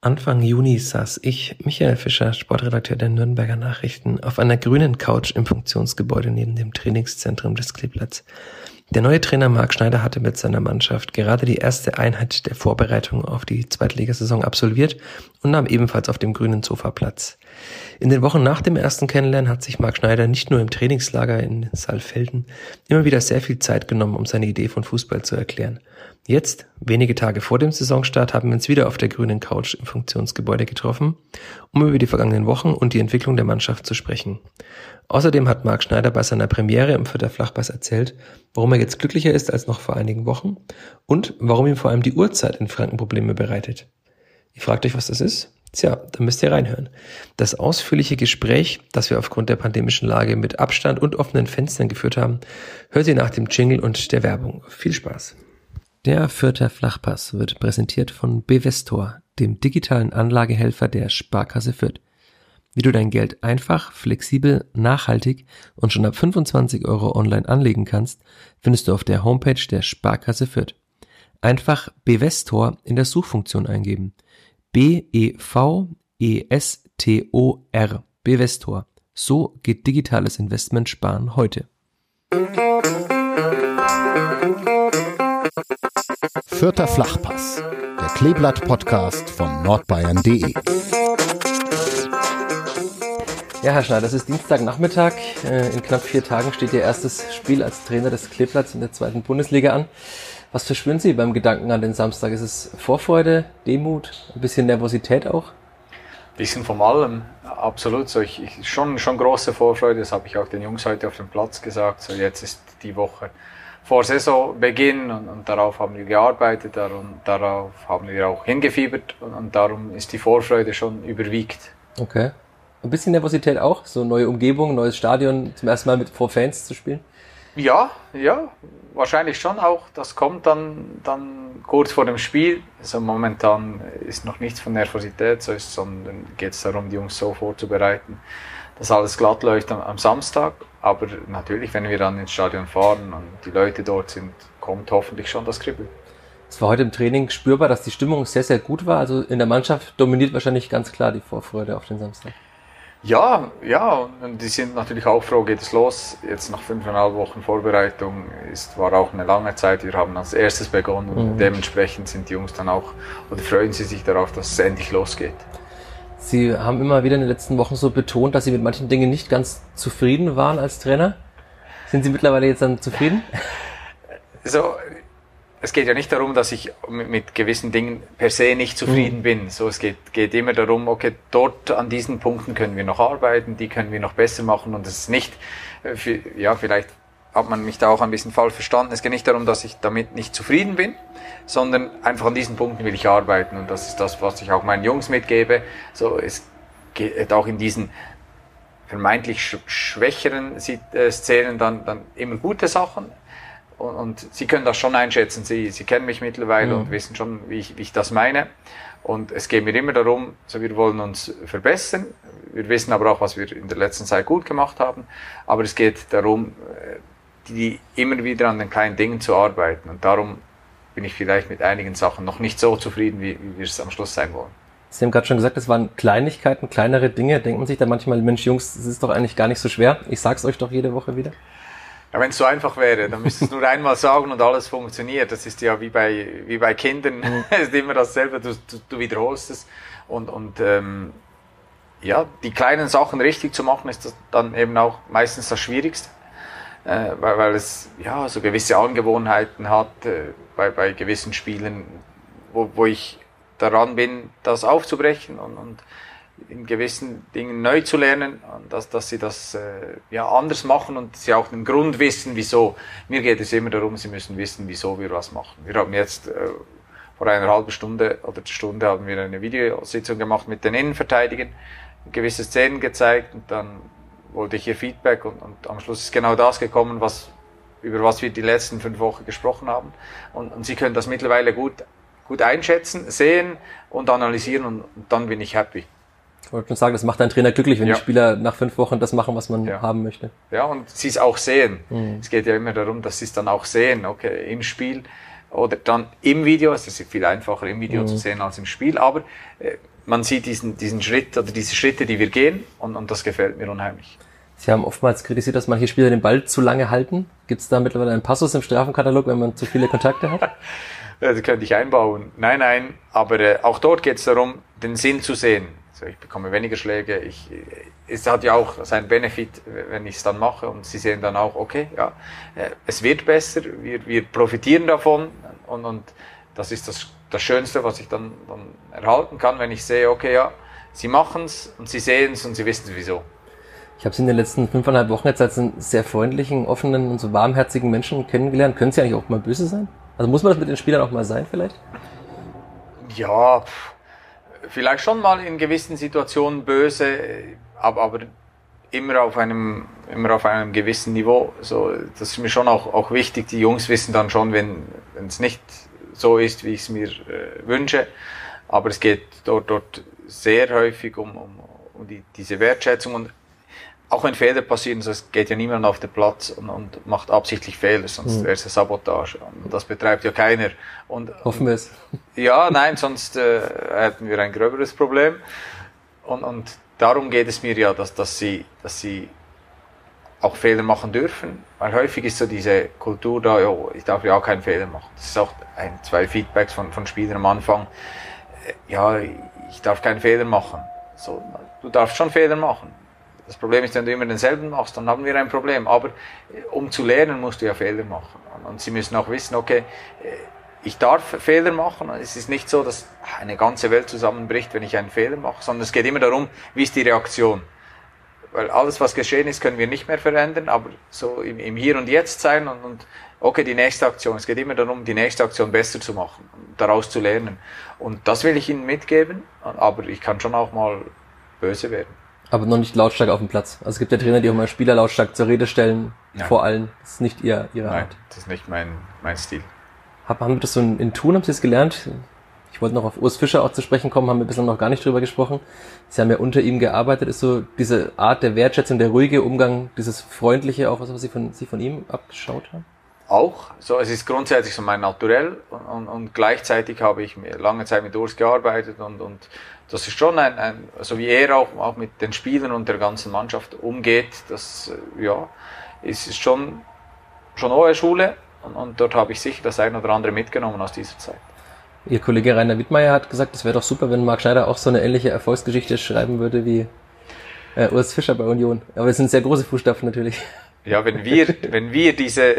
Anfang Juni saß ich, Michael Fischer, Sportredakteur der Nürnberger Nachrichten, auf einer grünen Couch im Funktionsgebäude neben dem Trainingszentrum des Kleeblatts. Der neue Trainer Marc Schneider hatte mit seiner Mannschaft gerade die erste Einheit der Vorbereitung auf die Zweitligasaison absolviert und nahm ebenfalls auf dem grünen Sofa Platz. In den Wochen nach dem ersten Kennenlernen hat sich Marc Schneider nicht nur im Trainingslager in Saalfelden immer wieder sehr viel Zeit genommen, um seine Idee von Fußball zu erklären. Jetzt, wenige Tage vor dem Saisonstart, haben wir uns wieder auf der grünen Couch im Funktionsgebäude getroffen, um über die vergangenen Wochen und die Entwicklung der Mannschaft zu sprechen. Außerdem hat Marc Schneider bei seiner Premiere im Vierter Flachpass erzählt, warum er jetzt glücklicher ist als noch vor einigen Wochen und warum ihm vor allem die Uhrzeit in Franken Probleme bereitet. Ihr fragt euch, was das ist? Tja, dann müsst ihr reinhören. Das ausführliche Gespräch, das wir aufgrund der pandemischen Lage mit Abstand und offenen Fenstern geführt haben, hört ihr nach dem Jingle und der Werbung. Viel Spaß. Der Vierter Flachpass wird präsentiert von Bevestor, dem digitalen Anlagehelfer der Sparkasse Fürth. Wie du dein Geld einfach, flexibel, nachhaltig und schon ab 25 Euro online anlegen kannst, findest du auf der Homepage der Sparkasse Fürth. Einfach Bevestor in der Suchfunktion eingeben. B-E-V-E-S-T-O-R. Bevestor. So geht digitales Investment sparen heute. Vierter Flachpass, der Kleeblatt-Podcast von nordbayern.de. Ja, Herr Schneider, das ist Dienstagnachmittag. Äh, in knapp vier Tagen steht Ihr erstes Spiel als Trainer des Kleeblatts in der zweiten Bundesliga an. Was verspüren Sie beim Gedanken an den Samstag? Ist es Vorfreude, Demut, ein bisschen Nervosität auch? Ein bisschen von allem, absolut. So, ich, ich, schon, schon große Vorfreude, das habe ich auch den Jungs heute auf dem Platz gesagt. So, jetzt ist die Woche vor Saisonbeginn und, und darauf haben wir gearbeitet, darum, darauf haben wir auch hingefiebert und, und darum ist die Vorfreude schon überwiegt. Okay. Ein bisschen Nervosität auch, so neue Umgebung, neues Stadion, zum ersten Mal mit vor Fans zu spielen? Ja, ja, wahrscheinlich schon auch. Das kommt dann, dann kurz vor dem Spiel. Also momentan ist noch nichts von Nervosität, sondern geht es darum, die Jungs so vorzubereiten, dass alles glatt läuft am, am Samstag. Aber natürlich, wenn wir dann ins Stadion fahren und die Leute dort sind, kommt hoffentlich schon das Kribbeln. Es war heute im Training spürbar, dass die Stimmung sehr, sehr gut war. Also in der Mannschaft dominiert wahrscheinlich ganz klar die Vorfreude auf den Samstag. Ja, ja, und die sind natürlich auch froh, geht es los. Jetzt nach fünfeinhalb Wochen Vorbereitung ist, war auch eine lange Zeit. Wir haben als erstes begonnen und mhm. dementsprechend sind die Jungs dann auch, oder freuen sie sich darauf, dass es endlich losgeht. Sie haben immer wieder in den letzten Wochen so betont, dass Sie mit manchen Dingen nicht ganz zufrieden waren als Trainer. Sind Sie mittlerweile jetzt dann zufrieden? So, es geht ja nicht darum, dass ich mit gewissen Dingen per se nicht zufrieden mhm. bin. So, es geht, geht immer darum, okay, dort an diesen Punkten können wir noch arbeiten, die können wir noch besser machen und es ist nicht, äh, ja, vielleicht hat man mich da auch ein bisschen falsch verstanden. Es geht nicht darum, dass ich damit nicht zufrieden bin, sondern einfach an dienen Punkten will ich arbeiten und das ist das, was ich auch meinen Jungs mitgebe. So, es geht auch in diesen vermeintlich schwächeren äh, Szenen dann, dann immer gute Sachen. Und, und, sie können das schon einschätzen. Sie, sie kennen mich mittlerweile mhm. und wissen schon, wie ich, wie ich das meine. Und es geht mir immer darum, so wir wollen uns verbessern. Wir wissen aber auch, was wir in der letzten Zeit gut gemacht haben. Aber es geht darum, äh, die immer wieder an den kleinen Dingen zu arbeiten. Und darum bin ich vielleicht mit einigen Sachen noch nicht so zufrieden, wie, wie wir es am Schluss sein wollen. Sie haben gerade schon gesagt, es waren Kleinigkeiten, kleinere Dinge. Denkt man sich da manchmal, Mensch, Jungs, das ist doch eigentlich gar nicht so schwer. Ich sag's euch doch jede Woche wieder. Ja, wenn es so einfach wäre, dann müsstest du nur einmal sagen und alles funktioniert. Das ist ja wie bei, wie bei Kindern. Mhm. es ist immer dasselbe, du, du, du wiederholst es. Und, und ähm, ja, die kleinen Sachen richtig zu machen, ist dann eben auch meistens das Schwierigste äh, weil, weil es ja so gewisse Angewohnheiten hat äh, bei, bei gewissen Spielen, wo, wo ich daran bin, das aufzubrechen und, und in gewissen Dingen neu zu lernen, dass, dass sie das äh, ja anders machen und sie auch den Grund wissen, wieso. Mir geht es immer darum, sie müssen wissen, wieso wir was machen. Wir haben jetzt äh, vor einer halben Stunde oder Stunde haben wir eine Videositzung gemacht mit den Innenverteidigern, gewisse Szenen gezeigt und dann wollte ich ihr Feedback und, und am Schluss ist genau das gekommen, was, über was wir die letzten fünf Wochen gesprochen haben. Und, und sie können das mittlerweile gut, gut einschätzen, sehen und analysieren und, und dann bin ich happy. Ich wollte schon sagen, das macht einen Trainer glücklich, wenn ja. die Spieler nach fünf Wochen das machen, was man ja. haben möchte. Ja, und sie es auch sehen. Mhm. Es geht ja immer darum, dass sie es dann auch sehen. Okay, im Spiel oder dann im Video, es ist viel einfacher im Video mhm. zu sehen als im Spiel, aber äh, man sieht diesen, diesen Schritt oder diese Schritte, die wir gehen und, und das gefällt mir unheimlich. Sie haben oftmals kritisiert, dass manche Spieler den Ball zu lange halten. Gibt es da mittlerweile einen Passus im Strafenkatalog, wenn man zu viele Kontakte hat? das könnte ich einbauen. Nein, nein, aber äh, auch dort geht es darum, den Sinn zu sehen. Also ich bekomme weniger Schläge. Ich, es hat ja auch seinen Benefit, wenn ich es dann mache und sie sehen dann auch, okay, ja, äh, es wird besser, wir, wir profitieren davon und, und das ist das, das Schönste, was ich dann, dann erhalten kann, wenn ich sehe, okay, ja, sie machen es und sie sehen es und sie wissen wieso. Ich habe Sie in den letzten fünfeinhalb Wochen jetzt als einen sehr freundlichen, offenen und so warmherzigen Menschen kennengelernt. Können Sie eigentlich auch mal böse sein? Also muss man das mit den Spielern auch mal sein vielleicht? Ja, vielleicht schon mal in gewissen Situationen böse, aber, aber immer auf einem immer auf einem gewissen Niveau. So, das ist mir schon auch, auch wichtig. Die Jungs wissen dann schon, wenn es nicht so ist, wie ich es mir äh, wünsche. Aber es geht dort, dort sehr häufig um, um, um die, diese Wertschätzung und auch wenn Fehler passieren, so, es geht ja niemand auf den Platz und, und macht absichtlich Fehler, sonst mhm. wäre es Sabotage. Und das betreibt ja keiner. Und, Hoffen wir es. Ja, nein, sonst äh, hätten wir ein gröberes Problem. Und, und darum geht es mir ja, dass, dass, sie, dass sie auch Fehler machen dürfen. Weil häufig ist so diese Kultur da, ja, ich darf ja auch keinen Fehler machen. Das ist auch ein, zwei Feedbacks von, von Spielern am Anfang. Äh, ja, ich darf keinen Fehler machen. So, du darfst schon Fehler machen das Problem ist, wenn du immer denselben machst, dann haben wir ein Problem. Aber äh, um zu lernen, musst du ja Fehler machen. Und sie müssen auch wissen, okay, äh, ich darf Fehler machen. Es ist nicht so, dass eine ganze Welt zusammenbricht, wenn ich einen Fehler mache, sondern es geht immer darum, wie ist die Reaktion. Weil alles, was geschehen ist, können wir nicht mehr verändern, aber so im, im Hier und Jetzt sein und, und okay, die nächste Aktion. Es geht immer darum, die nächste Aktion besser zu machen, daraus zu lernen. Und das will ich Ihnen mitgeben, aber ich kann schon auch mal böse werden. Aber noch nicht lautstark auf dem Platz. Also es gibt ja Trainer, die auch mal Spieler lautstark zur Rede stellen, Nein. vor allen. Das ist nicht ihr, ihre Nein, Art. das ist nicht mein, mein Stil. Hab, haben wir das so in, in Thun, haben Sie es gelernt? Ich wollte noch auf Urs Fischer auch zu sprechen kommen, haben wir bislang noch gar nicht drüber gesprochen. Sie haben ja unter ihm gearbeitet, ist so diese Art der Wertschätzung, der ruhige Umgang, dieses freundliche auch, was Sie von, Sie von ihm abgeschaut haben? Auch. So, es ist grundsätzlich so mein Naturell und, und, und gleichzeitig habe ich lange Zeit mit Urs gearbeitet und, und das ist schon ein, ein so wie er auch, auch mit den Spielern und der ganzen Mannschaft umgeht, das äh, ja, ist schon, schon hohe Schule und, und dort habe ich sicher das eine oder andere mitgenommen aus dieser Zeit. Ihr Kollege Rainer Wittmeier hat gesagt, es wäre doch super, wenn Marc Schneider auch so eine ähnliche Erfolgsgeschichte schreiben würde wie äh, Urs Fischer bei Union. Aber es sind sehr große Fußstapfen natürlich. Ja, wenn wir, wenn wir diese,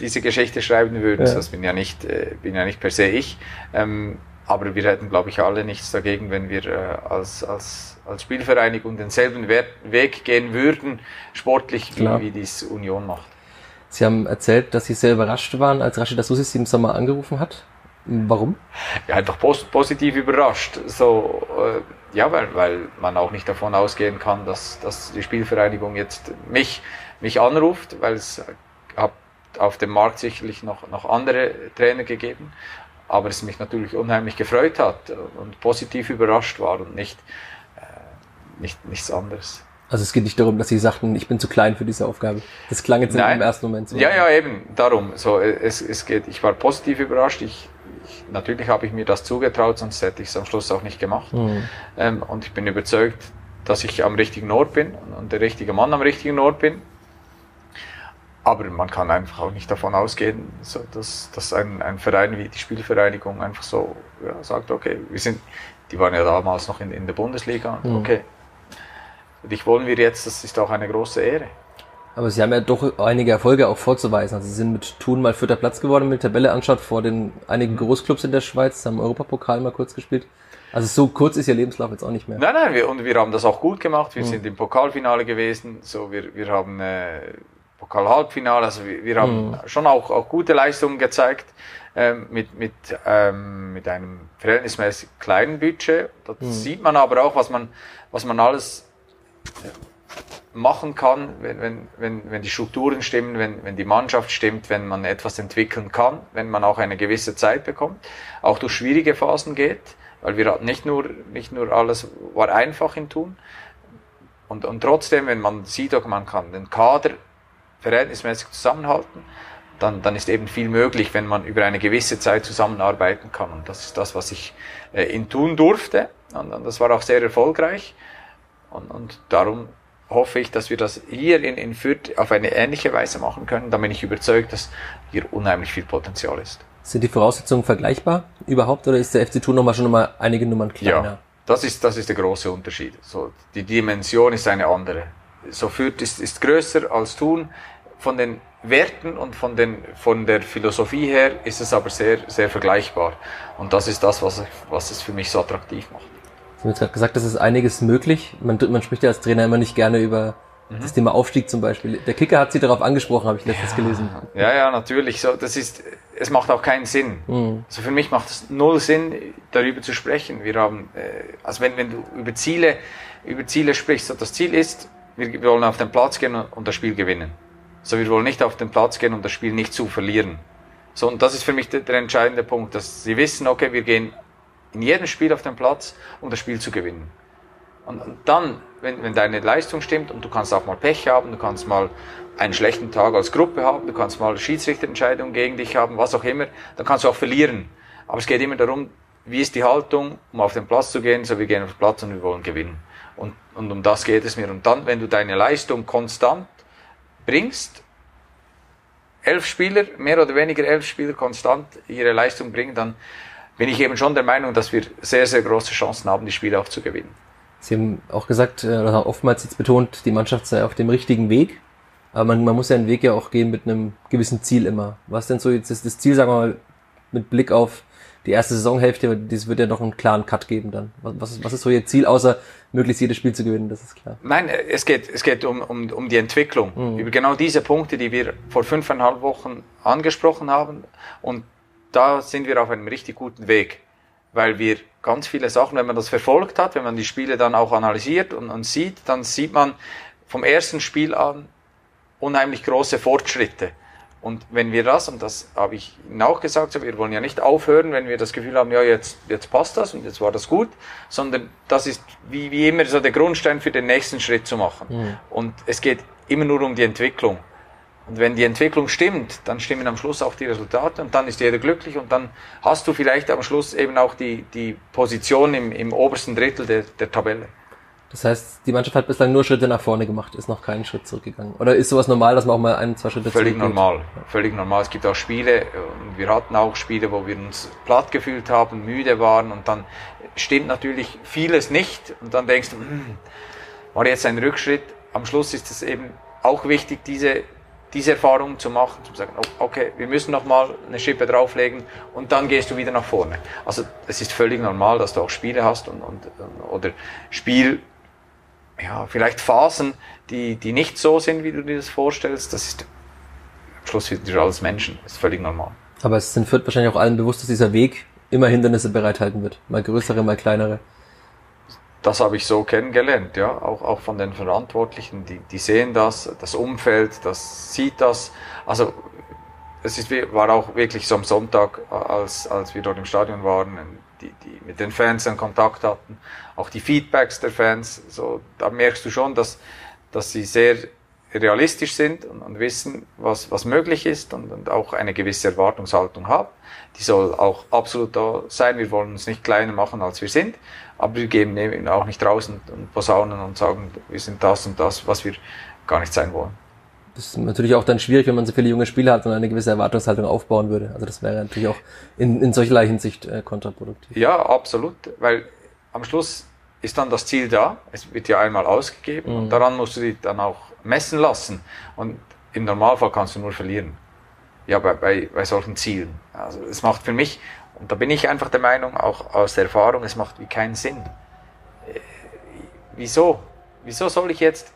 diese Geschichte schreiben würden, ja. das bin ja nicht, äh, bin ja nicht per se ich, ähm, aber wir hätten, glaube ich, alle nichts dagegen, wenn wir äh, als, als, als Spielvereinigung denselben Weg gehen würden, sportlich, wie, wie dies Union macht. Sie haben erzählt, dass Sie sehr überrascht waren, als Rashida Susi Sie im Sommer angerufen hat. Warum? Ja, einfach positiv überrascht. So, äh, ja, weil, weil man auch nicht davon ausgehen kann, dass, dass die Spielvereinigung jetzt mich, mich anruft, weil es hat auf dem Markt sicherlich noch, noch andere Trainer gegeben aber es mich natürlich unheimlich gefreut hat und positiv überrascht war und nicht, äh, nicht nichts anderes. Also es geht nicht darum, dass Sie sagten, ich bin zu klein für diese Aufgabe. Das klang jetzt Nein. im ersten Moment so. Ja, ja, eben, darum. So, es, es geht, ich war positiv überrascht. Ich, ich, natürlich habe ich mir das zugetraut, sonst hätte ich es am Schluss auch nicht gemacht. Mhm. Ähm, und ich bin überzeugt, dass ich am richtigen Ort bin und der richtige Mann am richtigen Ort bin. Aber man kann einfach auch nicht davon ausgehen, so, dass, dass ein, ein Verein wie die Spielvereinigung einfach so ja, sagt, okay, wir sind, die waren ja damals noch in, in der Bundesliga, mhm. okay, dich wollen wir jetzt, das ist auch eine große Ehre. Aber Sie haben ja doch einige Erfolge auch vorzuweisen. Also Sie sind mit Thun mal vierter Platz geworden, wenn man die Tabelle anschaut, vor den einigen. Großclubs in der Schweiz, haben Europapokal mal kurz gespielt. Also so kurz ist Ihr Lebenslauf jetzt auch nicht mehr. Nein, nein, wir, und wir haben das auch gut gemacht. Wir mhm. sind im Pokalfinale gewesen. So, wir, wir haben äh, Pokal-Halbfinale. Also wir, wir haben mhm. schon auch, auch gute Leistungen gezeigt ähm, mit, mit, ähm, mit einem verhältnismäßig kleinen Budget. Da mhm. sieht man aber auch, was man, was man alles machen kann, wenn, wenn, wenn, wenn die Strukturen stimmen, wenn, wenn die Mannschaft stimmt, wenn man etwas entwickeln kann, wenn man auch eine gewisse Zeit bekommt, auch durch schwierige Phasen geht, weil wir nicht nur, nicht nur alles war einfach in Tun. Und, und trotzdem, wenn man sieht, man kann den Kader verhältnismäßig zusammenhalten, dann, dann ist eben viel möglich, wenn man über eine gewisse Zeit zusammenarbeiten kann. Und das ist das, was ich äh, in tun durfte. Und, und das war auch sehr erfolgreich. Und, und darum hoffe ich, dass wir das hier in, in Fürth auf eine ähnliche Weise machen können. Da bin ich überzeugt, dass hier unheimlich viel Potenzial ist. Sind die Voraussetzungen vergleichbar überhaupt oder ist der FC Thun nochmal schon nochmal einige Nummern kleiner? Ja, das ist, das ist der große Unterschied. So, die Dimension ist eine andere. So Fürth ist, ist größer als Thun. Von den Werten und von, den, von der Philosophie her ist es aber sehr, sehr vergleichbar. Und das ist das, was, was es für mich so attraktiv macht. Sie haben jetzt gerade gesagt, es ist einiges möglich. Man, man spricht ja als Trainer immer nicht gerne über mhm. das Thema Aufstieg zum Beispiel. Der Kicker hat Sie darauf angesprochen, habe ich letztens ja. gelesen. Ja, ja, natürlich. So, das ist, es macht auch keinen Sinn. Mhm. Also für mich macht es null Sinn, darüber zu sprechen. Wir haben, äh, also wenn, wenn du über Ziele, über Ziele sprichst, so das Ziel ist, wir wollen auf den Platz gehen und das Spiel gewinnen. So, wir wollen nicht auf den Platz gehen und das Spiel nicht zu verlieren. So, und das ist für mich der, der entscheidende Punkt, dass sie wissen, okay, wir gehen in jedem Spiel auf den Platz, um das Spiel zu gewinnen. Und, und dann, wenn, wenn deine Leistung stimmt und du kannst auch mal Pech haben, du kannst mal einen schlechten Tag als Gruppe haben, du kannst mal Schiedsrichterentscheidungen gegen dich haben, was auch immer, dann kannst du auch verlieren. Aber es geht immer darum, wie ist die Haltung, um auf den Platz zu gehen, so wir gehen auf den Platz und wir wollen gewinnen. Und, und um das geht es mir. Und dann, wenn du deine Leistung konstant bringst, elf Spieler, mehr oder weniger elf Spieler konstant ihre Leistung bringen, dann bin ich eben schon der Meinung, dass wir sehr, sehr große Chancen haben, die Spiele auch zu gewinnen. Sie haben auch gesagt, äh, oder oftmals jetzt betont, die Mannschaft sei auf dem richtigen Weg. Aber man, man muss ja einen Weg ja auch gehen mit einem gewissen Ziel immer. Was denn so jetzt ist das Ziel, sagen wir mal, mit Blick auf die erste Saisonhälfte, das wird ja noch einen klaren Cut geben dann. Was ist, was ist so Ihr Ziel, außer möglichst jedes Spiel zu gewinnen, das ist klar. Nein, es geht, es geht um, um, um die Entwicklung. Mhm. Über genau diese Punkte, die wir vor fünfeinhalb Wochen angesprochen haben. Und da sind wir auf einem richtig guten Weg, weil wir ganz viele Sachen, wenn man das verfolgt hat, wenn man die Spiele dann auch analysiert und, und sieht, dann sieht man vom ersten Spiel an unheimlich große Fortschritte. Und wenn wir das, und das habe ich Ihnen auch gesagt, wir wollen ja nicht aufhören, wenn wir das Gefühl haben, ja, jetzt, jetzt passt das und jetzt war das gut, sondern das ist wie, wie immer so der Grundstein für den nächsten Schritt zu machen. Mhm. Und es geht immer nur um die Entwicklung. Und wenn die Entwicklung stimmt, dann stimmen am Schluss auch die Resultate und dann ist jeder glücklich und dann hast du vielleicht am Schluss eben auch die, die Position im, im obersten Drittel der, der Tabelle. Das heißt, die Mannschaft hat bislang nur Schritte nach vorne gemacht, ist noch keinen Schritt zurückgegangen. Oder ist sowas normal, dass man auch mal ein, zwei Schritte Völlig normal, völlig normal. Es gibt auch Spiele, und wir hatten auch Spiele, wo wir uns platt gefühlt haben, müde waren und dann stimmt natürlich vieles nicht und dann denkst du, hm, war jetzt ein Rückschritt. Am Schluss ist es eben auch wichtig, diese diese Erfahrung zu machen, zu sagen, okay, wir müssen noch mal eine Schippe drauflegen und dann gehst du wieder nach vorne. Also es ist völlig normal, dass du auch Spiele hast und, und oder Spiel, ja, vielleicht Phasen, die, die nicht so sind, wie du dir das vorstellst. Das ist am Schluss wieder alles Menschen, ist völlig normal. Aber es sind wahrscheinlich auch allen bewusst, dass dieser Weg immer Hindernisse bereithalten wird. Mal größere, mal kleinere das habe ich so kennengelernt, ja, auch, auch von den Verantwortlichen, die, die sehen das, das Umfeld, das sieht das. Also es ist, war auch wirklich so am Sonntag, als, als wir dort im Stadion waren, die, die mit den Fans in Kontakt hatten, auch die Feedbacks der Fans, so, da merkst du schon, dass, dass sie sehr realistisch sind und, und wissen, was, was möglich ist und, und auch eine gewisse Erwartungshaltung haben. Die soll auch absolut da sein. Wir wollen uns nicht kleiner machen, als wir sind, aber wir geben eben auch nicht und, und posaunen und sagen, wir sind das und das, was wir gar nicht sein wollen. Das ist natürlich auch dann schwierig, wenn man so viele junge Spieler hat und eine gewisse Erwartungshaltung aufbauen würde. Also das wäre natürlich auch in, in solcherlei Hinsicht äh, kontraproduktiv. Ja, absolut, weil am Schluss ist dann das Ziel da. Es wird ja einmal ausgegeben mhm. und daran musst du dich dann auch messen lassen. Und im Normalfall kannst du nur verlieren. Ja, bei, bei, bei solchen Zielen. Also es macht für mich, und da bin ich einfach der Meinung, auch aus der Erfahrung, es macht wie keinen Sinn. Äh, wieso? Wieso soll ich jetzt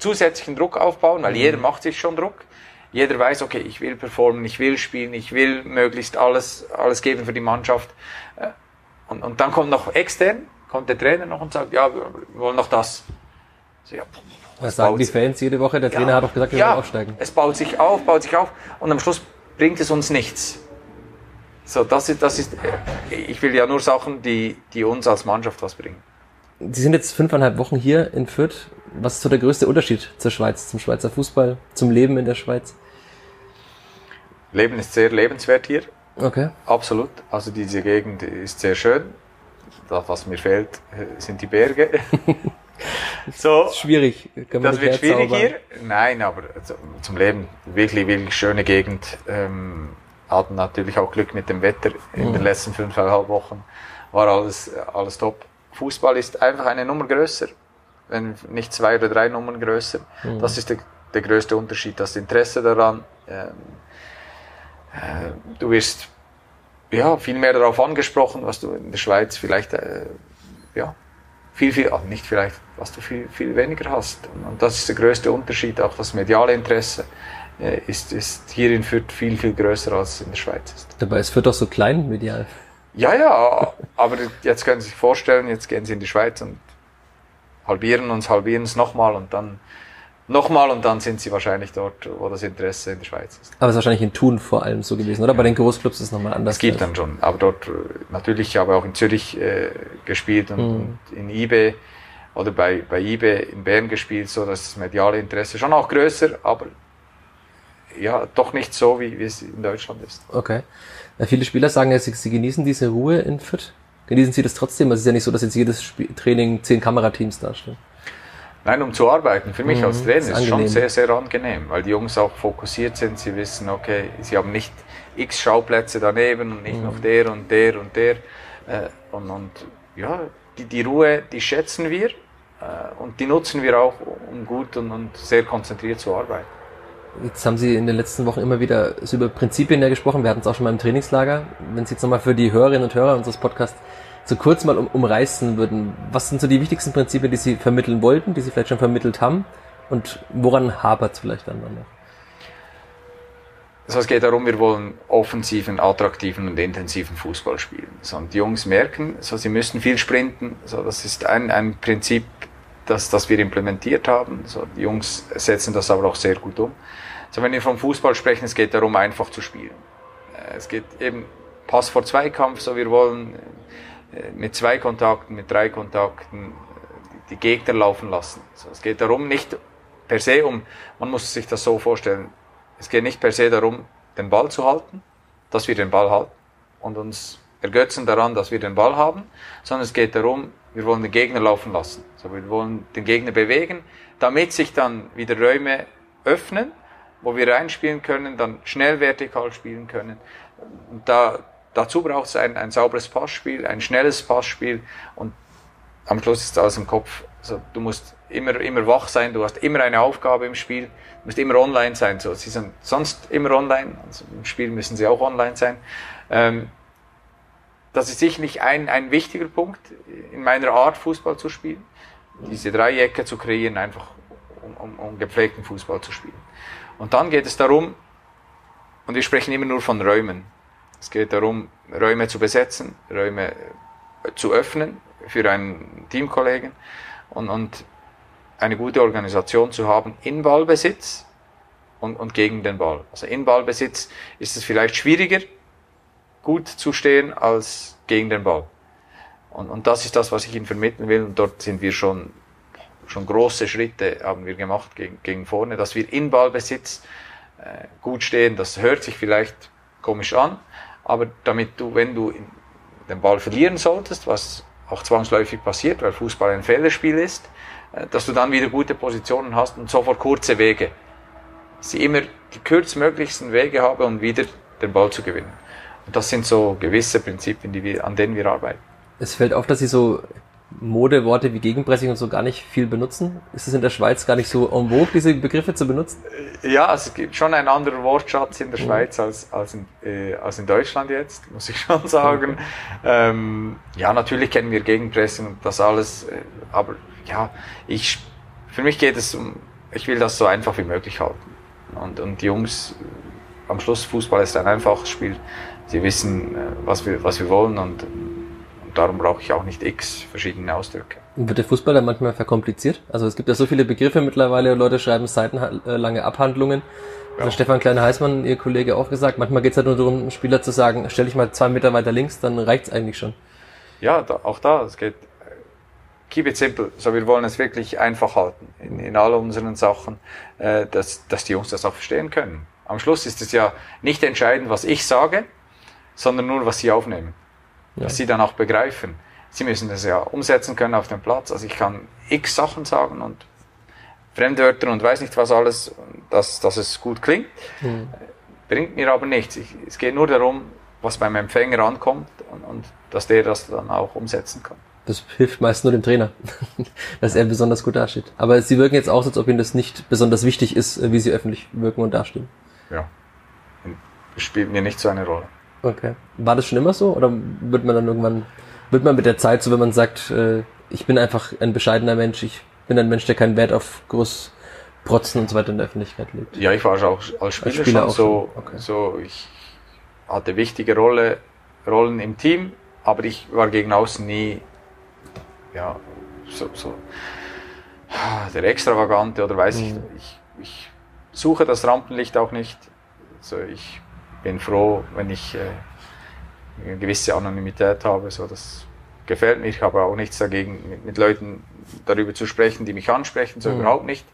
zusätzlichen Druck aufbauen? Weil mhm. jeder macht sich schon Druck. Jeder weiß, okay, ich will performen, ich will spielen, ich will möglichst alles, alles geben für die Mannschaft. Äh, und, und dann kommt noch extern, kommt der Trainer noch und sagt, ja, wir wollen noch das. So, ja, Was sagen die Fans jede Woche? Der Trainer ja, hat auch gesagt, wir ja, wollen aufsteigen. Es baut sich auf, baut sich auf und am Schluss bringt es uns nichts. So, das ist, das ist, ich will ja nur Sachen, die, die uns als Mannschaft was bringen. Sie sind jetzt fünfeinhalb Wochen hier in Fürth. Was ist so der größte Unterschied zur Schweiz, zum Schweizer Fußball, zum Leben in der Schweiz? Leben ist sehr lebenswert hier. Okay. Absolut. Also diese Gegend ist sehr schön. Das, was mir fehlt, sind die Berge. so, das ist schwierig. Kann man das wird schwierig hier. Nein, aber zum Leben wirklich, wirklich schöne Gegend. Ähm, hatten natürlich auch Glück mit dem Wetter in mhm. den letzten fünfeinhalb Wochen. War alles, alles top. Fußball ist einfach eine Nummer größer. Wenn nicht zwei oder drei Nummern größer. Mhm. Das ist der, der größte Unterschied. Das Interesse daran. Ähm, äh, du wirst ja, viel mehr darauf angesprochen, was du in der Schweiz vielleicht, äh, ja, viel, viel, also nicht vielleicht, was du viel, viel weniger hast. Und das ist der größte Unterschied, auch das mediale Interesse äh, ist, ist hier in Fürth viel, viel größer als in der Schweiz ist. Dabei ist Fürth doch so klein medial. Ja, ja, aber jetzt können Sie sich vorstellen, jetzt gehen Sie in die Schweiz und halbieren uns, halbieren es nochmal und dann nochmal und dann sind sie wahrscheinlich dort, wo das Interesse in der Schweiz ist. Aber es ist wahrscheinlich in Thun vor allem so gewesen, oder? Ja. Bei den Großclubs ist es nochmal anders. Es gibt dann schon, aber dort äh, natürlich, ich habe auch in Zürich äh, gespielt und, mhm. und, in IBE oder bei, bei IBE in Bern gespielt, so dass das mediale Interesse schon auch größer, aber ja, doch nicht so, wie, wie es in Deutschland ist. Okay. Ja, viele Spieler sagen ja, sie, sie genießen diese Ruhe in Fürth. Genießen sie das trotzdem? Es ist ja nicht so, dass jetzt jedes Spiel, Training zehn Kamerateams darstellen. Nein, um zu arbeiten. Für mich mhm, als Trainer ist es schon sehr, sehr angenehm, weil die Jungs auch fokussiert sind. Sie wissen, okay, sie haben nicht x Schauplätze daneben und nicht mhm. noch der und der und der. Äh, und, und ja, die, die Ruhe, die schätzen wir äh, und die nutzen wir auch, um gut und, und sehr konzentriert zu arbeiten. Jetzt haben Sie in den letzten Wochen immer wieder über Prinzipien ja gesprochen. Wir hatten es auch schon mal im Trainingslager. Wenn Sie jetzt nochmal für die Hörerinnen und Hörer unseres Podcasts so kurz mal um, umreißen würden, was sind so die wichtigsten Prinzipien, die Sie vermitteln wollten, die Sie vielleicht schon vermittelt haben und woran hapert es vielleicht dann noch? Also es geht darum, wir wollen offensiven, attraktiven und intensiven Fußball spielen. So, und die Jungs merken, so, sie müssen viel sprinten. So, das ist ein, ein Prinzip, das, das wir implementiert haben. So, die Jungs setzen das aber auch sehr gut um. So, wenn wir vom Fußball sprechen, es geht darum, einfach zu spielen. Äh, es geht eben Pass vor Zweikampf, so wir wollen äh, mit zwei Kontakten, mit drei Kontakten äh, die Gegner laufen lassen. Also es geht darum, nicht per se um, man muss sich das so vorstellen, es geht nicht per se darum, den Ball zu halten, dass wir den Ball halten und uns ergötzen daran, dass wir den Ball haben, sondern es geht darum, wir wollen den Gegner laufen lassen. Also wir wollen den Gegner bewegen, damit sich dann wieder Räume öffnen, wo wir reinspielen können, dann schnell vertikal spielen können. Und da, Dazu braucht es ein, ein sauberes Passspiel, ein schnelles Passspiel und am Schluss ist alles im Kopf. Also du musst immer, immer wach sein, du hast immer eine Aufgabe im Spiel, du musst immer online sein. So, sie sind sonst immer online, also im Spiel müssen sie auch online sein. Ähm, das ist sicherlich ein, ein wichtiger Punkt in meiner Art, Fußball zu spielen. Diese Dreiecke zu kreieren, einfach um, um, um gepflegten Fußball zu spielen. Und dann geht es darum, und wir sprechen immer nur von Räumen. Es geht darum, Räume zu besetzen, Räume zu öffnen für einen Teamkollegen und, und eine gute Organisation zu haben in Ballbesitz und, und gegen den Ball. Also in Ballbesitz ist es vielleicht schwieriger, gut zu stehen als gegen den Ball. Und, und das ist das, was ich Ihnen vermitteln will. Und dort sind wir schon, schon große Schritte haben wir gemacht gegen, gegen vorne, dass wir in Ballbesitz äh, gut stehen. Das hört sich vielleicht komisch an, aber damit du, wenn du den Ball verlieren solltest, was auch zwangsläufig passiert, weil Fußball ein Fehlerspiel ist, äh, dass du dann wieder gute Positionen hast und sofort kurze Wege. Sie immer die kürzmöglichsten Wege haben, um wieder den Ball zu gewinnen. Und das sind so gewisse Prinzipien, die wir, an denen wir arbeiten. Es fällt auf, dass Sie so Modeworte wie Gegenpressing und so gar nicht viel benutzen? Ist es in der Schweiz gar nicht so en vogue, diese Begriffe zu benutzen? Ja, es gibt schon einen anderen Wortschatz in der mhm. Schweiz als, als, in, äh, als in Deutschland jetzt, muss ich schon sagen. Okay. Ähm, ja, natürlich kennen wir Gegenpressing und das alles, äh, aber ja, ich, für mich geht es um, ich will das so einfach wie möglich halten. Und, und die Jungs, am Schluss Fußball ist ein einfaches Spiel. Sie wissen, äh, was wir, was wir wollen und und darum brauche ich auch nicht x verschiedene Ausdrücke. Wird der Fußball dann manchmal verkompliziert? Also es gibt ja so viele Begriffe mittlerweile, Leute schreiben seitenlange Abhandlungen. Ja. Also Stefan Kleine-Heißmann, ihr Kollege, auch gesagt, manchmal geht es halt nur darum, einen Spieler zu sagen, stell dich mal zwei Meter weiter links, dann reicht es eigentlich schon. Ja, da, auch da, es geht keep it simple. So, wir wollen es wirklich einfach halten in, in all unseren Sachen, äh, dass, dass die Jungs das auch verstehen können. Am Schluss ist es ja nicht entscheidend, was ich sage, sondern nur, was sie aufnehmen. Ja. Was sie dann auch begreifen. Sie müssen das ja umsetzen können auf dem Platz. Also ich kann x Sachen sagen und Fremdwörter und weiß nicht was alles, dass, dass es gut klingt. Mhm. Bringt mir aber nichts. Ich, es geht nur darum, was beim Empfänger ankommt und, und dass der das dann auch umsetzen kann. Das hilft meist nur dem Trainer, dass er besonders gut dasteht. Aber sie wirken jetzt auch, als ob ihnen das nicht besonders wichtig ist, wie sie öffentlich wirken und dastehen. Ja. Spielt mir nicht so eine Rolle. Okay. War das schon immer so? Oder wird man dann irgendwann, wird man mit der Zeit so, wenn man sagt, äh, ich bin einfach ein bescheidener Mensch, ich bin ein Mensch, der keinen Wert auf groß Protzen und so weiter in der Öffentlichkeit legt? Ja, ich war auch als Spieler, als Spieler schon so, okay. so, ich hatte wichtige Rolle, Rollen im Team, aber ich war gegen außen nie, ja, so, so, der Extravagante oder weiß mhm. ich, ich, ich suche das Rampenlicht auch nicht. Also ich bin froh, wenn ich äh, eine gewisse Anonymität habe. So, das gefällt mir. Ich habe auch nichts dagegen, mit, mit Leuten darüber zu sprechen, die mich ansprechen, so mhm. überhaupt nicht.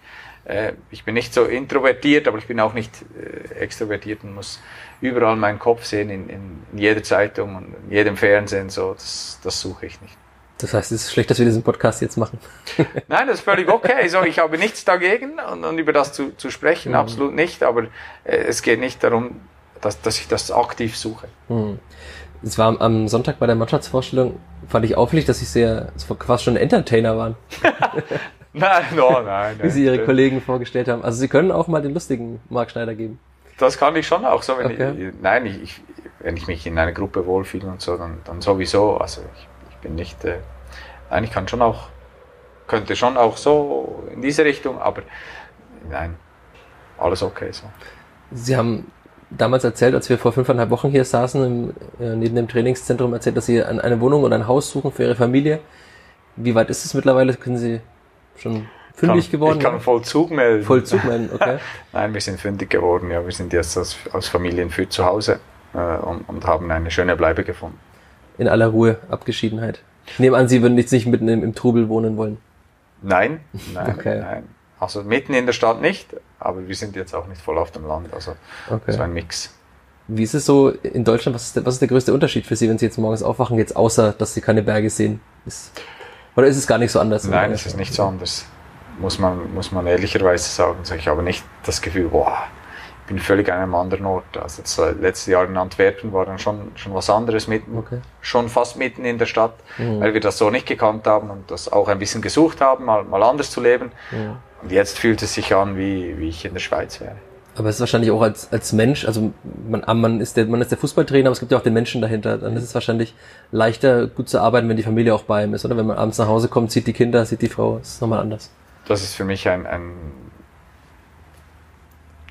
Äh, ich bin nicht so introvertiert, aber ich bin auch nicht äh, extrovertiert und muss überall meinen Kopf sehen, in, in, in jeder Zeitung und in jedem Fernsehen. So, das, das suche ich nicht. Das heißt, es ist schlecht, dass wir diesen Podcast jetzt machen. Nein, das ist völlig okay. So, ich habe nichts dagegen und, und über das zu, zu sprechen, mhm. absolut nicht. Aber äh, es geht nicht darum, dass, dass ich das aktiv suche. Mhm. Es war am Sonntag bei der Mannschaftsvorstellung, fand ich auffällig, dass sie sehr, fast schon Entertainer waren. nein, no, nein. Wie sie ihre Kollegen vorgestellt haben. Also sie können auch mal den lustigen Mark Schneider geben. Das kann ich schon auch so. Wenn okay. ich, nein, ich, wenn ich mich in einer Gruppe wohlfühle und so, dann, dann sowieso. Also ich bin nicht, äh, nein, ich kann schon auch, könnte schon auch so in diese Richtung, aber nein, alles okay so. Sie haben damals erzählt, als wir vor fünfeinhalb Wochen hier saßen, im, äh, neben dem Trainingszentrum, erzählt, dass Sie eine Wohnung und ein Haus suchen für Ihre Familie. Wie weit ist es mittlerweile? Können Sie schon fündig kann, geworden? Ich kann Vollzug melden. Vollzug melden, okay. Nein, wir sind fündig geworden, ja. Wir sind jetzt als, als Familien für zu Hause äh, und, und haben eine schöne Bleibe gefunden. In aller Ruhe, Abgeschiedenheit. Ich nehme an, Sie würden jetzt nicht mitten im, im Trubel wohnen wollen. Nein, nein, okay. nein. Also mitten in der Stadt nicht, aber wir sind jetzt auch nicht voll auf dem Land. Also okay. so ein Mix. Wie ist es so in Deutschland? Was ist, der, was ist der größte Unterschied für Sie, wenn Sie jetzt morgens aufwachen, jetzt außer, dass Sie keine Berge sehen? Ist, oder ist es gar nicht so anders? Nein, es ist nicht so anders. Muss man, muss man ehrlicherweise sagen. Ich habe nicht das Gefühl, boah, bin völlig an einem anderen Ort. Also das letzte Jahr in Antwerpen war dann schon, schon was anderes mitten, okay. schon fast mitten in der Stadt, mhm. weil wir das so nicht gekannt haben und das auch ein bisschen gesucht haben, mal, mal anders zu leben. Mhm. Und jetzt fühlt es sich an, wie, wie ich in der Schweiz wäre. Aber es ist wahrscheinlich auch als, als Mensch, also man, ah, man, ist der, man ist der Fußballtrainer, aber es gibt ja auch den Menschen dahinter. Dann ist es wahrscheinlich leichter, gut zu arbeiten, wenn die Familie auch bei ihm ist, oder? Wenn man abends nach Hause kommt, sieht die Kinder, sieht die Frau, ist nochmal anders. Das ist für mich ein, ein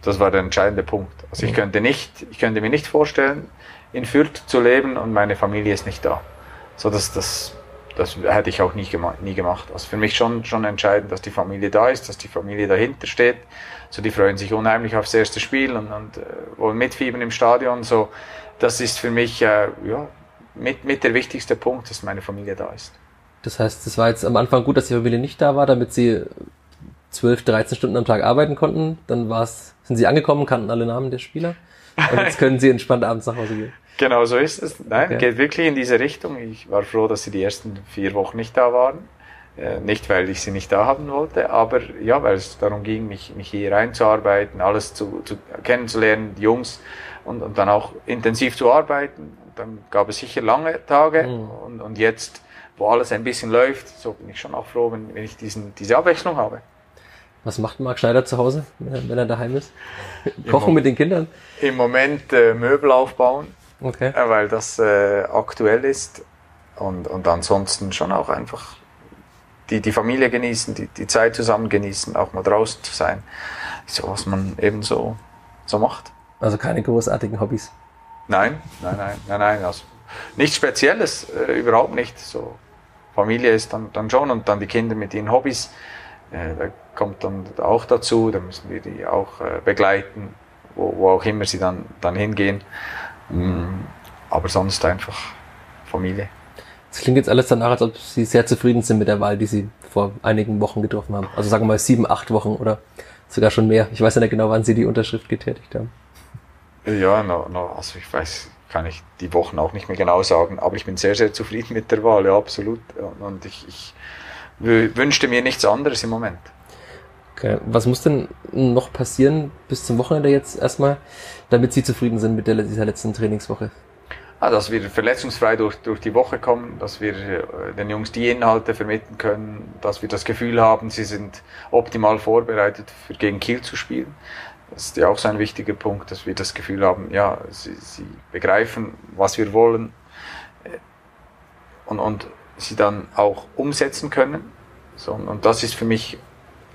das war der entscheidende Punkt. Also ich könnte nicht, ich könnte mir nicht vorstellen, in Fürth zu leben und meine Familie ist nicht da. So dass das das hätte ich auch nie, gemacht, nie gemacht. Also für mich schon, schon entscheidend, dass die Familie da ist, dass die Familie dahinter steht. So, die freuen sich unheimlich aufs erste Spiel und, und äh, wollen mitfiebern im Stadion. So, das ist für mich äh, ja, mit, mit der wichtigste Punkt, dass meine Familie da ist. Das heißt, es war jetzt am Anfang gut, dass die Familie nicht da war, damit sie 12, 13 Stunden am Tag arbeiten konnten. Dann war's, sind sie angekommen, kannten alle Namen der Spieler. Und jetzt können sie entspannt abends nach Hause gehen. Genau so ist es. Nein, okay. geht wirklich in diese Richtung. Ich war froh, dass sie die ersten vier Wochen nicht da waren. Äh, nicht, weil ich sie nicht da haben wollte, aber ja, weil es darum ging, mich, mich hier einzuarbeiten, alles zu, zu kennenzulernen, die Jungs und, und dann auch intensiv zu arbeiten. Und dann gab es sicher lange Tage mhm. und, und jetzt, wo alles ein bisschen läuft, so bin ich schon auch froh, wenn, wenn ich diesen, diese Abwechslung habe. Was macht Marc Schneider zu Hause, wenn er daheim ist? Kochen mit den Kindern? Im Moment äh, Möbel aufbauen Okay. Äh, weil das äh, aktuell ist. Und, und ansonsten schon auch einfach die, die Familie genießen, die, die Zeit zusammen genießen, auch mal draußen zu sein. So was man eben so, so macht. Also keine großartigen Hobbys? Nein, nein, nein, nein, nein. Also nichts Spezielles, äh, überhaupt nicht. So Familie ist dann, dann schon und dann die Kinder mit ihren Hobbys. Äh, da kommt dann auch dazu, da müssen wir die auch äh, begleiten, wo, wo auch immer sie dann, dann hingehen. Mm, aber sonst einfach Familie. Es klingt jetzt alles danach, als ob Sie sehr zufrieden sind mit der Wahl, die Sie vor einigen Wochen getroffen haben. Also sagen wir mal sieben, acht Wochen oder sogar schon mehr. Ich weiß ja nicht genau, wann Sie die Unterschrift getätigt haben. Ja, no, no, also ich weiß, kann ich die Wochen auch nicht mehr genau sagen, aber ich bin sehr, sehr zufrieden mit der Wahl, ja, absolut. Und ich, ich wünschte mir nichts anderes im Moment. Okay. Was muss denn noch passieren bis zum Wochenende jetzt erstmal, damit Sie zufrieden sind mit der, dieser letzten Trainingswoche? Ah, dass wir verletzungsfrei durch, durch die Woche kommen, dass wir äh, den Jungs die Inhalte vermitteln können, dass wir das Gefühl haben, sie sind optimal vorbereitet, für gegen Kiel zu spielen. Das ist ja auch so ein wichtiger Punkt, dass wir das Gefühl haben, ja, sie, sie begreifen, was wir wollen äh, und, und sie dann auch umsetzen können. So, und das ist für mich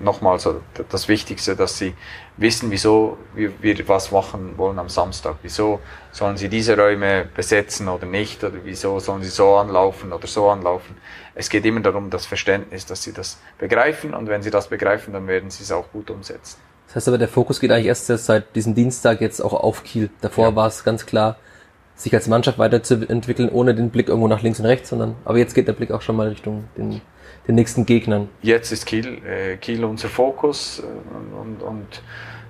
nochmal so das Wichtigste, dass sie wissen, wieso wir, wir was machen wollen am Samstag. Wieso sollen sie diese Räume besetzen oder nicht? Oder wieso sollen sie so anlaufen oder so anlaufen? Es geht immer darum, das Verständnis, dass sie das begreifen. Und wenn sie das begreifen, dann werden sie es auch gut umsetzen. Das heißt aber, der Fokus geht eigentlich erst seit diesem Dienstag jetzt auch auf Kiel. Davor ja. war es ganz klar, sich als Mannschaft weiterzuentwickeln, ohne den Blick irgendwo nach links und rechts, sondern, aber jetzt geht der Blick auch schon mal Richtung den den nächsten Gegnern? Jetzt ist Kiel, äh, Kiel unser Fokus äh, und, und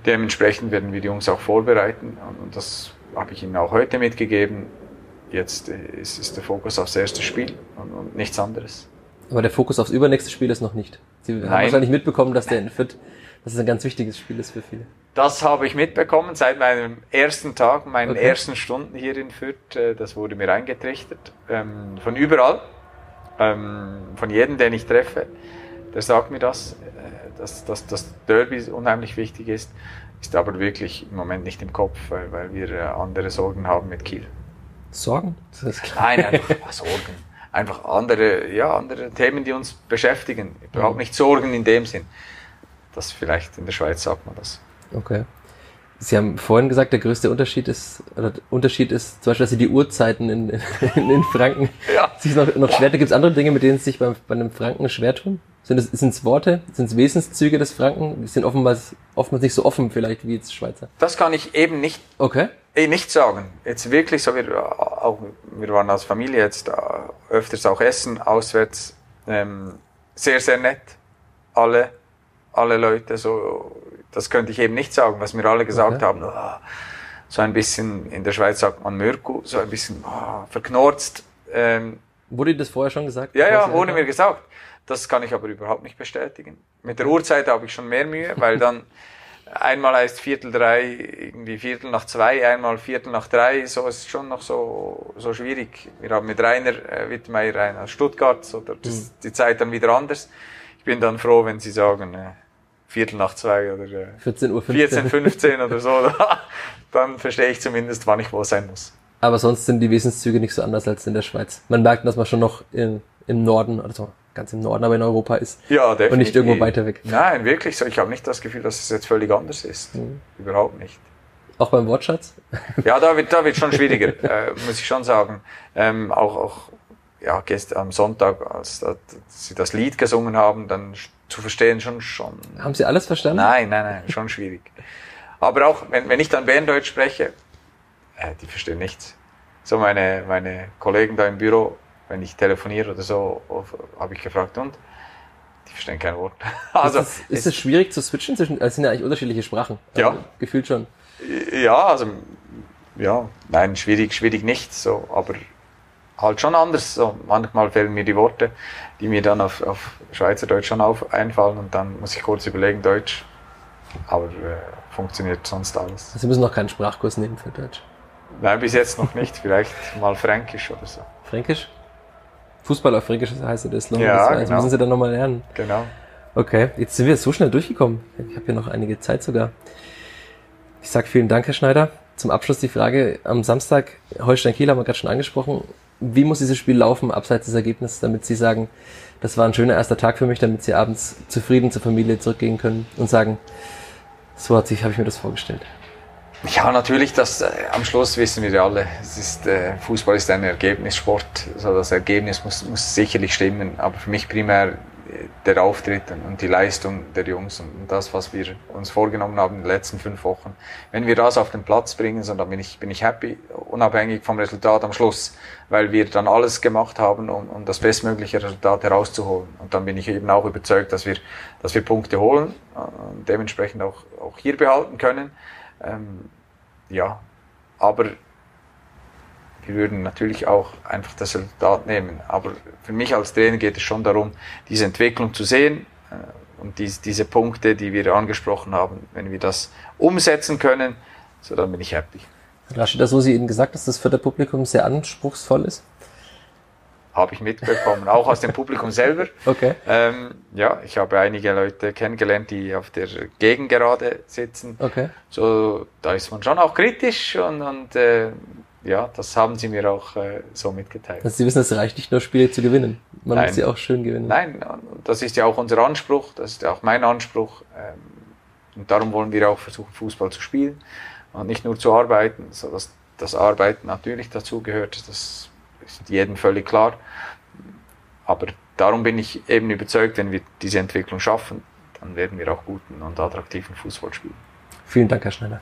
dementsprechend werden wir die Jungs auch vorbereiten und das habe ich ihnen auch heute mitgegeben. Jetzt äh, ist, ist der Fokus aufs erste Spiel und, und, nichts anderes. Aber der Fokus aufs übernächste Spiel ist noch nicht. Sie Nein. haben wahrscheinlich mitbekommen, dass der in Fürth, dass es ein ganz wichtiges Spiel ist für viele. Das habe ich mitbekommen seit meinem ersten Tag, meinen okay. ersten Stunden hier in Fürth. Äh, das wurde mir eingetrichtert. Ähm, von überall ähm, von jedem, den ich treffe, der sagt mir das, äh, dass, dass das Derby unheimlich wichtig ist, ist aber wirklich im Moment nicht im Kopf, weil, weil wir äh, andere Sorgen haben mit Kiel. Sorgen? Nein, einfach Sorgen. Einfach andere, ja, andere Themen, die uns beschäftigen. Überhaupt nicht Sorgen in dem Sinn. Das vielleicht in der Schweiz sagt man das. Okay. Sie haben vorhin gesagt, der größte Unterschied ist, oder Unterschied ist zum Beispiel, dass Sie die Uhrzeiten in, in, in Franken ja. sich noch, noch schwer. Gibt es andere Dinge, mit denen Sie sich bei, bei einem Franken schwer tun? Sind es sind's Worte? Sind es Wesenszüge des Franken? Die sind oftmals, oftmals nicht so offen vielleicht wie jetzt Schweizer. Das kann ich eben nicht, okay. eh nicht sagen. Jetzt wirklich so, wir, auch, wir waren als Familie jetzt äh, öfters auch essen, auswärts, ähm, sehr, sehr nett. Alle, alle Leute, so das könnte ich eben nicht sagen, was mir alle gesagt okay. haben. Oh, so ein bisschen, in der Schweiz sagt man Mürku, so ein bisschen oh, verknorzt. Ähm, wurde das vorher schon gesagt? Ja, ja, wurde mir gesagt. Das kann ich aber überhaupt nicht bestätigen. Mit der Uhrzeit habe ich schon mehr Mühe, weil dann einmal heißt Viertel drei, irgendwie Viertel nach zwei, einmal Viertel nach drei, so ist schon noch so, so schwierig. Wir haben mit Rainer äh, Wittmeier Rainer Stuttgart, so, das mhm. die Zeit dann wieder anders. Ich bin dann froh, wenn Sie sagen, äh, Viertel nach zwei oder 14 Uhr 15. 14, 15 oder so, dann verstehe ich zumindest, wann ich wo sein muss. Aber sonst sind die Wesenszüge nicht so anders als in der Schweiz. Man merkt, dass man schon noch in, im Norden, also ganz im Norden, aber in Europa ist. Ja, definitiv. Und nicht irgendwo weiter weg. Nein, wirklich so. Ich habe nicht das Gefühl, dass es jetzt völlig anders ist. Mhm. Überhaupt nicht. Auch beim Wortschatz? Ja, da wird, da wird schon schwieriger, äh, muss ich schon sagen. Ähm, auch, auch ja, gestern am Sonntag, als sie das Lied gesungen haben, dann zu verstehen schon schon. Haben Sie alles verstanden? Nein, nein, nein, schon schwierig. Aber auch wenn, wenn ich dann Berndeutsch spreche, äh, die verstehen nichts. So meine meine Kollegen da im Büro, wenn ich telefoniere oder so, habe ich gefragt und die verstehen kein Wort. Also ist es, ist es schwierig zu switchen zwischen? Es sind ja eigentlich unterschiedliche Sprachen. Also ja. Gefühlt schon. Ja, also ja, nein, schwierig, schwierig nicht. So, aber halt schon anders. So, manchmal fehlen mir die Worte, die mir dann auf, auf Schweizerdeutsch schon auf, einfallen und dann muss ich kurz überlegen, Deutsch. Aber äh, funktioniert sonst alles. Sie müssen noch keinen Sprachkurs nehmen für Deutsch? Nein, bis jetzt noch nicht. Vielleicht mal Fränkisch oder so. Fränkisch? Fußball auf Fränkisch heißt das. Ja, das genau. müssen Sie dann nochmal lernen. Genau. Okay, jetzt sind wir so schnell durchgekommen. Ich habe hier noch einige Zeit sogar. Ich sage vielen Dank, Herr Schneider. Zum Abschluss die Frage, am Samstag, Holstein Kiel haben wir gerade schon angesprochen wie muss dieses Spiel laufen, abseits des Ergebnisses, damit Sie sagen, das war ein schöner erster Tag für mich, damit Sie abends zufrieden zur Familie zurückgehen können und sagen, so hat sich, habe ich mir das vorgestellt. Ja, natürlich, das, äh, am Schluss wissen wir alle, es ist, äh, Fußball ist ein Ergebnissport, also das Ergebnis muss, muss sicherlich stimmen, aber für mich primär der Auftritt und die Leistung der Jungs und das, was wir uns vorgenommen haben in den letzten fünf Wochen. Wenn wir das auf den Platz bringen, dann bin ich, bin ich happy, unabhängig vom Resultat am Schluss, weil wir dann alles gemacht haben, um, um das bestmögliche Resultat herauszuholen. Und dann bin ich eben auch überzeugt, dass wir, dass wir Punkte holen und dementsprechend auch, auch hier behalten können. Ähm, ja, aber wir würden natürlich auch einfach das Resultat nehmen. Aber für mich als Trainer geht es schon darum, diese Entwicklung zu sehen äh, und diese, diese Punkte, die wir angesprochen haben, wenn wir das umsetzen können, so dann bin ich happy. Rashida, so Sie Ihnen gesagt, dass das für das Publikum sehr anspruchsvoll ist? Habe ich mitbekommen, auch aus dem Publikum selber. Okay. Ähm, ja, ich habe einige Leute kennengelernt, die auf der Gegengerade sitzen. Okay. So, da ist man schon auch kritisch und, und äh, ja, das haben sie mir auch äh, so mitgeteilt. Also sie wissen, es reicht nicht nur Spiele zu gewinnen. Man Nein. muss sie auch schön gewinnen. Nein, das ist ja auch unser Anspruch, das ist ja auch mein Anspruch. Ähm, und darum wollen wir auch versuchen, Fußball zu spielen und nicht nur zu arbeiten, so dass das Arbeiten natürlich dazu gehört. Das ist jedem völlig klar. Aber darum bin ich eben überzeugt, wenn wir diese Entwicklung schaffen, dann werden wir auch guten und attraktiven Fußball spielen. Vielen Dank, Herr Schneider.